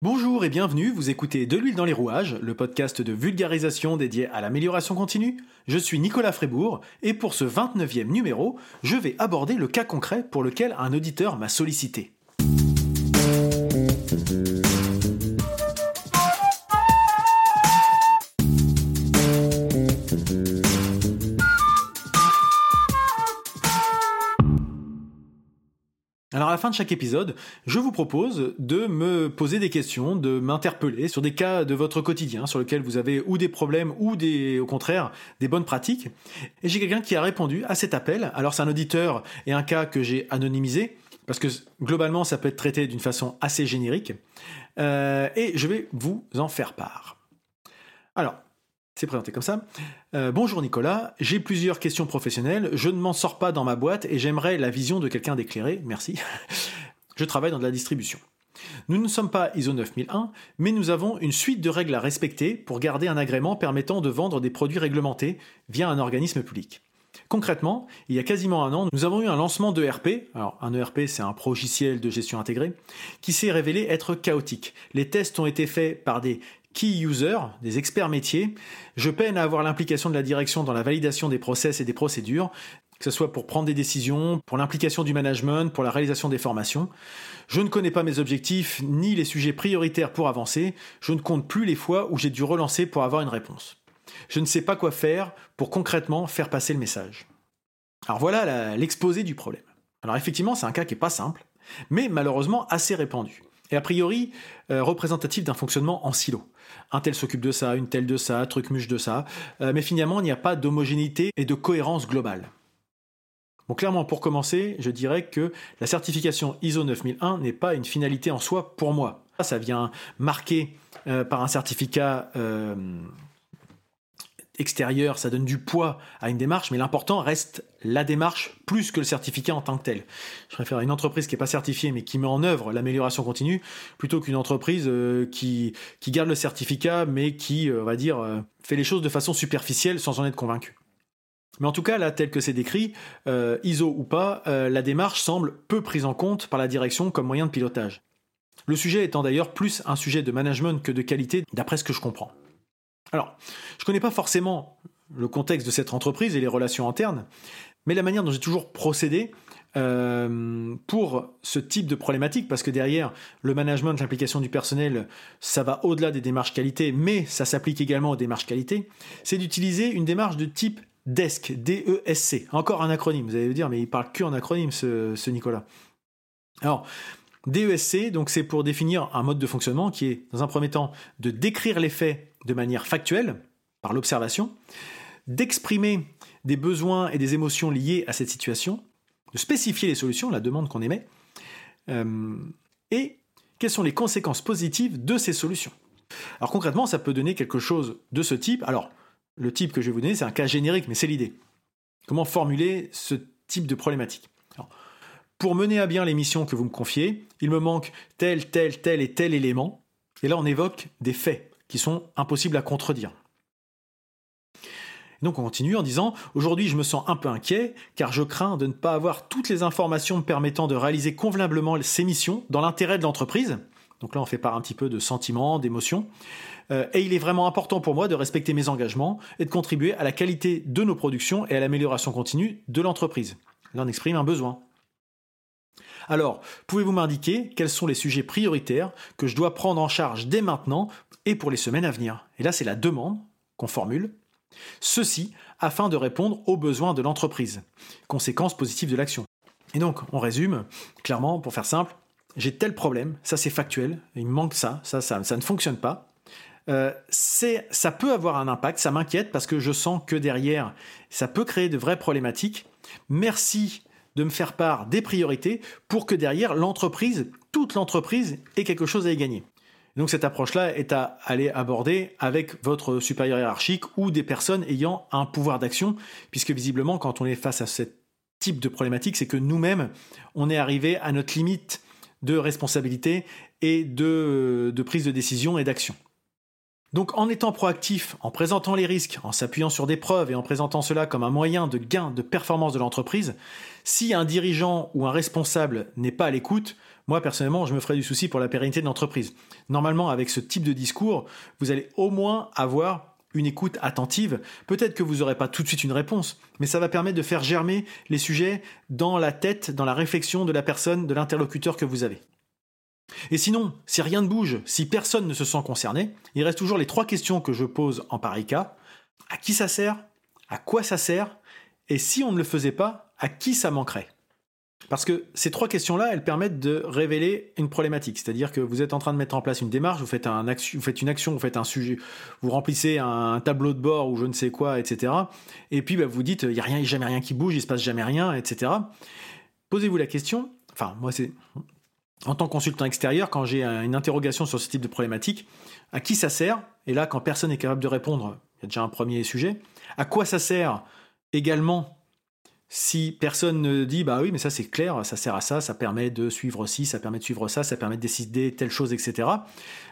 Bonjour et bienvenue, vous écoutez De l'huile dans les rouages, le podcast de vulgarisation dédié à l'amélioration continue. Je suis Nicolas Frébourg et pour ce 29e numéro, je vais aborder le cas concret pour lequel un auditeur m'a sollicité. Alors à la fin de chaque épisode, je vous propose de me poser des questions, de m'interpeller sur des cas de votre quotidien sur lesquels vous avez ou des problèmes ou des, au contraire des bonnes pratiques. Et j'ai quelqu'un qui a répondu à cet appel. Alors c'est un auditeur et un cas que j'ai anonymisé parce que globalement ça peut être traité d'une façon assez générique. Euh, et je vais vous en faire part. Alors, c'est présenté comme ça. Euh, bonjour Nicolas, j'ai plusieurs questions professionnelles, je ne m'en sors pas dans ma boîte et j'aimerais la vision de quelqu'un d'éclairé, merci. je travaille dans de la distribution. Nous ne sommes pas ISO 9001, mais nous avons une suite de règles à respecter pour garder un agrément permettant de vendre des produits réglementés via un organisme public. Concrètement, il y a quasiment un an, nous avons eu un lancement d'ERP, alors un ERP c'est un logiciel de gestion intégrée, qui s'est révélé être chaotique. Les tests ont été faits par des key users, des experts métiers. Je peine à avoir l'implication de la direction dans la validation des process et des procédures, que ce soit pour prendre des décisions, pour l'implication du management, pour la réalisation des formations. Je ne connais pas mes objectifs ni les sujets prioritaires pour avancer. Je ne compte plus les fois où j'ai dû relancer pour avoir une réponse. Je ne sais pas quoi faire pour concrètement faire passer le message. Alors voilà l'exposé du problème. Alors effectivement, c'est un cas qui n'est pas simple, mais malheureusement assez répandu et a priori euh, représentatif d'un fonctionnement en silo. Un tel s'occupe de ça, une telle de ça, truc muche de ça, euh, mais finalement il n'y a pas d'homogénéité et de cohérence globale. Bon, clairement, pour commencer, je dirais que la certification ISO 9001 n'est pas une finalité en soi pour moi. Ça vient marquer euh, par un certificat extérieur, ça donne du poids à une démarche, mais l'important reste la démarche plus que le certificat en tant que tel. Je préfère une entreprise qui n'est pas certifiée mais qui met en œuvre l'amélioration continue plutôt qu'une entreprise euh, qui, qui garde le certificat mais qui, euh, on va dire, euh, fait les choses de façon superficielle sans en être convaincu. Mais en tout cas, là, tel que c'est décrit, ISO ou pas, la démarche semble peu prise en compte par la direction comme moyen de pilotage. Le sujet étant d'ailleurs plus un sujet de management que de qualité, d'après ce que je comprends. Alors, je ne connais pas forcément le contexte de cette entreprise et les relations internes, mais la manière dont j'ai toujours procédé euh, pour ce type de problématique, parce que derrière, le management, l'implication du personnel, ça va au-delà des démarches qualité, mais ça s'applique également aux démarches qualité, c'est d'utiliser une démarche de type DESC, D-E-S-C. Encore un acronyme, vous allez me dire, mais il parle que en acronyme, ce, ce Nicolas. Alors, DESC, donc c'est pour définir un mode de fonctionnement qui est, dans un premier temps, de décrire les faits de manière factuelle, par l'observation, d'exprimer des besoins et des émotions liées à cette situation, de spécifier les solutions, la demande qu'on émet, euh, et quelles sont les conséquences positives de ces solutions. Alors concrètement, ça peut donner quelque chose de ce type. Alors, le type que je vais vous donner, c'est un cas générique, mais c'est l'idée. Comment formuler ce type de problématique? Pour mener à bien les missions que vous me confiez, il me manque tel, tel, tel et tel élément. Et là, on évoque des faits qui sont impossibles à contredire. donc on continue en disant Aujourd'hui, je me sens un peu inquiet car je crains de ne pas avoir toutes les informations me permettant de réaliser convenablement ces missions dans l'intérêt de l'entreprise. Donc là, on fait part un petit peu de sentiments, d'émotions. Euh, et il est vraiment important pour moi de respecter mes engagements et de contribuer à la qualité de nos productions et à l'amélioration continue de l'entreprise. Là, on exprime un besoin. Alors, pouvez-vous m'indiquer quels sont les sujets prioritaires que je dois prendre en charge dès maintenant et pour les semaines à venir? Et là, c'est la demande qu'on formule. Ceci afin de répondre aux besoins de l'entreprise. Conséquences positives de l'action. Et donc, on résume, clairement, pour faire simple, j'ai tel problème, ça c'est factuel, il me manque ça, ça, ça, ne fonctionne pas. Euh, ça peut avoir un impact, ça m'inquiète parce que je sens que derrière, ça peut créer de vraies problématiques. Merci de me faire part des priorités pour que derrière l'entreprise, toute l'entreprise, ait quelque chose à y gagner. Donc cette approche-là est à aller aborder avec votre supérieur hiérarchique ou des personnes ayant un pouvoir d'action, puisque visiblement quand on est face à ce type de problématique, c'est que nous-mêmes, on est arrivé à notre limite de responsabilité et de, prise de décision et d'action. Donc en étant proactif, en présentant les risques, en s'appuyant sur des preuves et en présentant cela comme un moyen de gain de performance de l'entreprise, si un dirigeant ou un responsable n'est pas à l'écoute, moi personnellement, je me ferais du souci pour la pérennité de l'entreprise. Normalement, avec ce type de discours, vous allez au moins avoir une écoute attentive. Peut-être que vous n'aurez pas tout de suite une réponse, mais ça va permettre de faire germer les sujets dans la tête, dans la réflexion de la personne, de l'interlocuteur que vous avez. Et sinon, si rien ne bouge, si personne ne se sent concerné, il reste toujours les trois questions que je pose en pareil cas. À qui ça sert? À quoi ça sert? Et si on ne le faisait pas, à qui ça manquerait? Parce que ces trois questions-là, elles permettent de révéler une problématique. C'est-à-dire que vous êtes en train de mettre en place une démarche, vous faites, une action, vous faites un sujet, vous remplissez un tableau de bord ou je ne sais quoi, etc. Et puis bah, vous dites, il n'y a rien, jamais rien qui bouge, il se passe jamais rien, etc. Posez-vous la question, enfin moi c'est en tant que consultant extérieur, quand j'ai une interrogation sur ce type de problématique, à qui ça sert? Et là, quand personne n'est capable de répondre, il y a déjà un premier sujet. À quoi ça sert également si personne ne dit bah oui mais ça c'est clair, ça sert à ça, ça permet de suivre ci, ça permet de suivre ça, ça permet de décider telle chose, etc.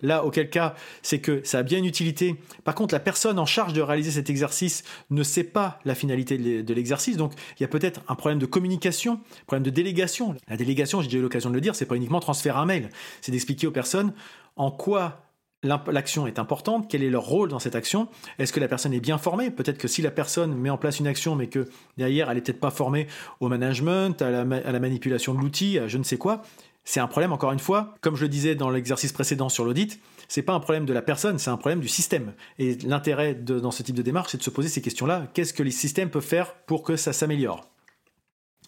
Là auquel cas c'est que ça a bien une utilité. Par contre la personne en charge de réaliser cet exercice ne sait pas la finalité de l'exercice, donc il y a peut-être un problème de communication, un problème de délégation. La délégation, j'ai déjà eu l'occasion de le dire, c'est pas uniquement transférer un mail, c'est d'expliquer aux personnes en quoi l'action est importante, quel est leur rôle dans cette action, est-ce que la personne est bien formée? Peut-être que si la personne met en place une action, mais que derrière, elle n'est peut-être pas formée au management, à la, manipulation de l'outil, à je ne sais quoi, c'est un problème, encore une fois, comme je le disais dans l'exercice précédent sur l'audit, c'est pas un problème de la personne, c'est un problème du système. Et l'intérêt dans ce type de démarche, c'est de se poser ces questions-là. Qu'est-ce que les systèmes peuvent faire pour que ça s'améliore?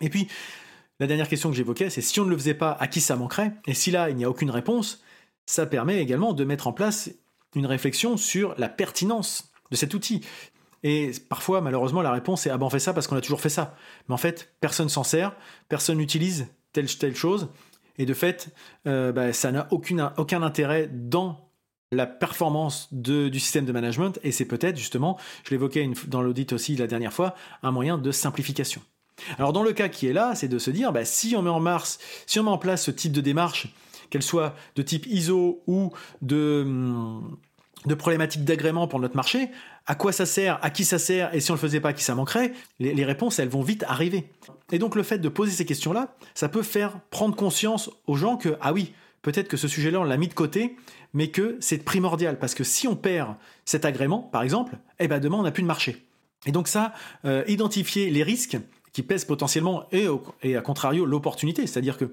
Et puis, la dernière question que j'évoquais, c'est si on ne le faisait pas, à qui ça manquerait? Et si là, il n'y a aucune réponse, ça permet également de mettre en place une réflexion sur la pertinence de cet outil. Et parfois, malheureusement, la réponse est Ah ben on fait ça parce qu'on a toujours fait ça. Mais en fait, personne s'en sert, personne n'utilise telle telle chose. Et de fait, euh, bah, ça n'a aucun intérêt dans la performance du système de management. Et c'est peut-être justement, je l'évoquais dans l'audit aussi la dernière fois, un moyen de simplification. Alors dans le cas qui est là, c'est de se dire, bah, si on si on met en place ce type de démarche qu'elle soit de type ISO ou de, hum, de problématiques d'agrément pour notre marché, à quoi ça sert, à qui ça sert, et si on le faisait pas, qui ça manquerait, les, les, réponses, elles vont vite arriver. Et donc le fait de poser ces questions-là, ça peut faire prendre conscience aux gens que, ah oui, peut-être que ce sujet-là, on l'a mis de côté, mais que c'est primordial, parce que si on perd cet agrément, par exemple, eh ben demain, on n'a plus de marché. Et donc ça, euh, identifier les risques, qui pèse potentiellement et, et à contrario l'opportunité. C'est-à-dire que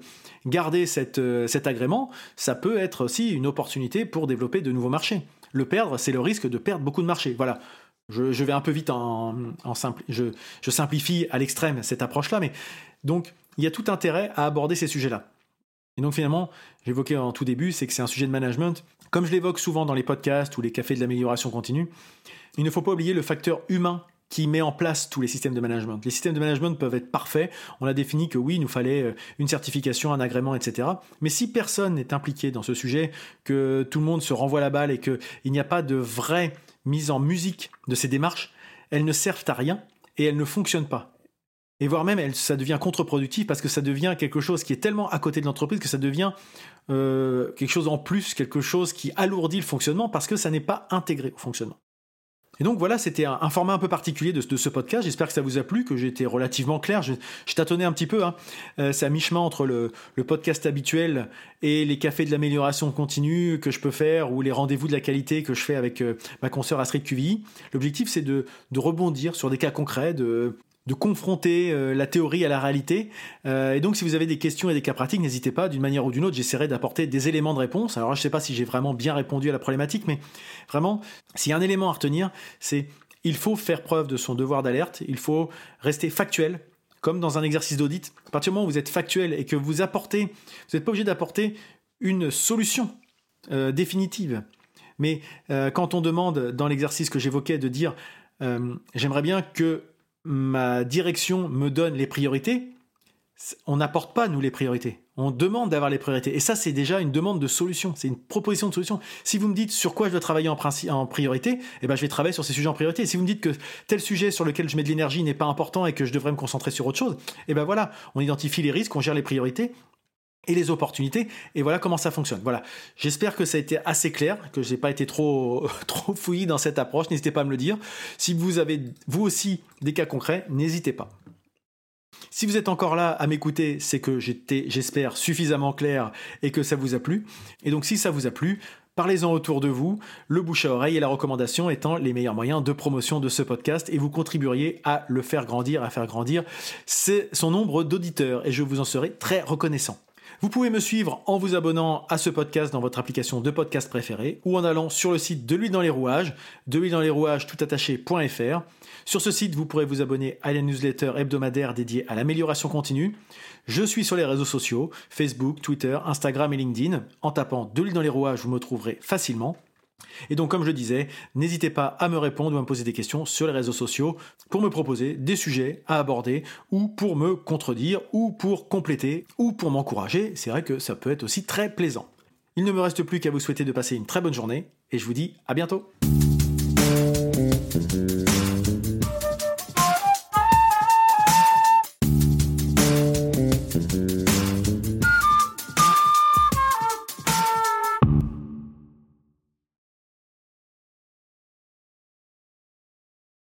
garder euh, cet agrément, ça peut être aussi une opportunité pour développer de nouveaux marchés. Le perdre, c'est le risque de perdre beaucoup de marchés. Voilà. Je, vais un peu vite en, simple, je, je simplifie à l'extrême cette approche-là, mais donc il y a tout intérêt à aborder ces sujets-là. Et donc finalement, j'évoquais en tout début, c'est que c'est un sujet de management. Comme je l'évoque souvent dans les podcasts ou les cafés de l'amélioration continue, il ne faut pas oublier le facteur humain qui met en place tous les systèmes de management. Les systèmes de management peuvent être parfaits. On a défini que oui, il nous fallait euh, une certification, un agrément, etc. Mais si personne n'est impliqué dans ce sujet, que tout le monde se renvoie la balle et qu'il n'y a pas de vraie mise en musique de ces démarches, elles ne servent à rien et elles ne fonctionnent pas. Et voire même, ça devient contre-productif parce que ça devient quelque chose qui est tellement à côté de l'entreprise que ça devient euh, quelque chose en plus, quelque chose qui alourdit le fonctionnement parce que ça n'est pas intégré au fonctionnement. Et donc voilà, c'était un, format un peu particulier de, ce podcast. J'espère que ça vous a plu, que j'ai été relativement clair. Je, tâtonnais un petit peu. Hein. Euh, c'est à mi-chemin entre le, podcast habituel et les cafés de l'amélioration continue que je peux faire ou les rendez-vous de la qualité que je fais avec euh, ma consoeur Astrid QVI. L'objectif, c'est de, rebondir sur des cas concrets, de, de confronter euh, la théorie à la réalité. Euh, et donc, si vous avez des questions et des cas pratiques, n'hésitez pas, d'une manière ou d'une autre, j'essaierai d'apporter des éléments de réponse. Alors, je ne sais pas si j'ai vraiment bien répondu à la problématique, mais vraiment, s'il y a un élément à retenir, c'est il faut faire preuve de son devoir d'alerte, il faut rester factuel, comme dans un exercice d'audit. À partir du moment où vous êtes factuel et que vous apportez, vous n'êtes pas obligé d'apporter une solution euh, définitive. Mais quand on demande dans l'exercice que j'évoquais de dire j'aimerais bien que ma direction me donne les priorités, on n'apporte pas, nous, les priorités. On demande d'avoir les priorités. Et ça, c'est déjà une demande de solution. C'est une proposition de solution. Si vous me dites sur quoi je dois travailler en, priorité, eh ben, je vais travailler sur ces sujets en priorité. Si vous me dites que tel sujet sur lequel je mets de l'énergie n'est pas important et que je devrais me concentrer sur autre chose, eh ben voilà, on identifie les risques, on gère les priorités et les opportunités. Et voilà comment ça fonctionne. Voilà. J'espère que ça a été assez clair, que j'ai pas été trop, trop fouillis dans cette approche. N'hésitez pas à me le dire. Si vous avez, vous aussi, des cas concrets, n'hésitez pas. Si vous êtes encore là à m'écouter, c'est que j'étais, j'espère, suffisamment clair et que ça vous a plu. Et donc si ça vous a plu, Parlez-en autour de vous, le bouche à oreille et la recommandation étant les meilleurs moyens de promotion de ce podcast et vous contribueriez à le faire grandir, à faire grandir son nombre d'auditeurs et je vous en serai très reconnaissant. Vous pouvez me suivre en vous abonnant à ce podcast dans votre application de podcast préférée ou en allant sur le site de l'huile dans les rouages, de l'huile dans les rouages toutattaché.fr. Sur ce site, vous pourrez vous abonner à la newsletter hebdomadaire dédiée à l'amélioration continue. Je suis sur les réseaux sociaux, Facebook, Twitter, Instagram et LinkedIn. En tapant de l'huile dans les rouages, vous me trouverez facilement. Et donc, comme je disais, n'hésitez pas à me répondre ou à me poser des questions sur les réseaux sociaux pour me proposer des sujets à aborder ou pour me contredire ou pour compléter ou pour m'encourager. C'est vrai que ça peut être aussi très plaisant. Il ne me reste plus qu'à vous souhaiter de passer une très bonne journée et je vous dis à bientôt.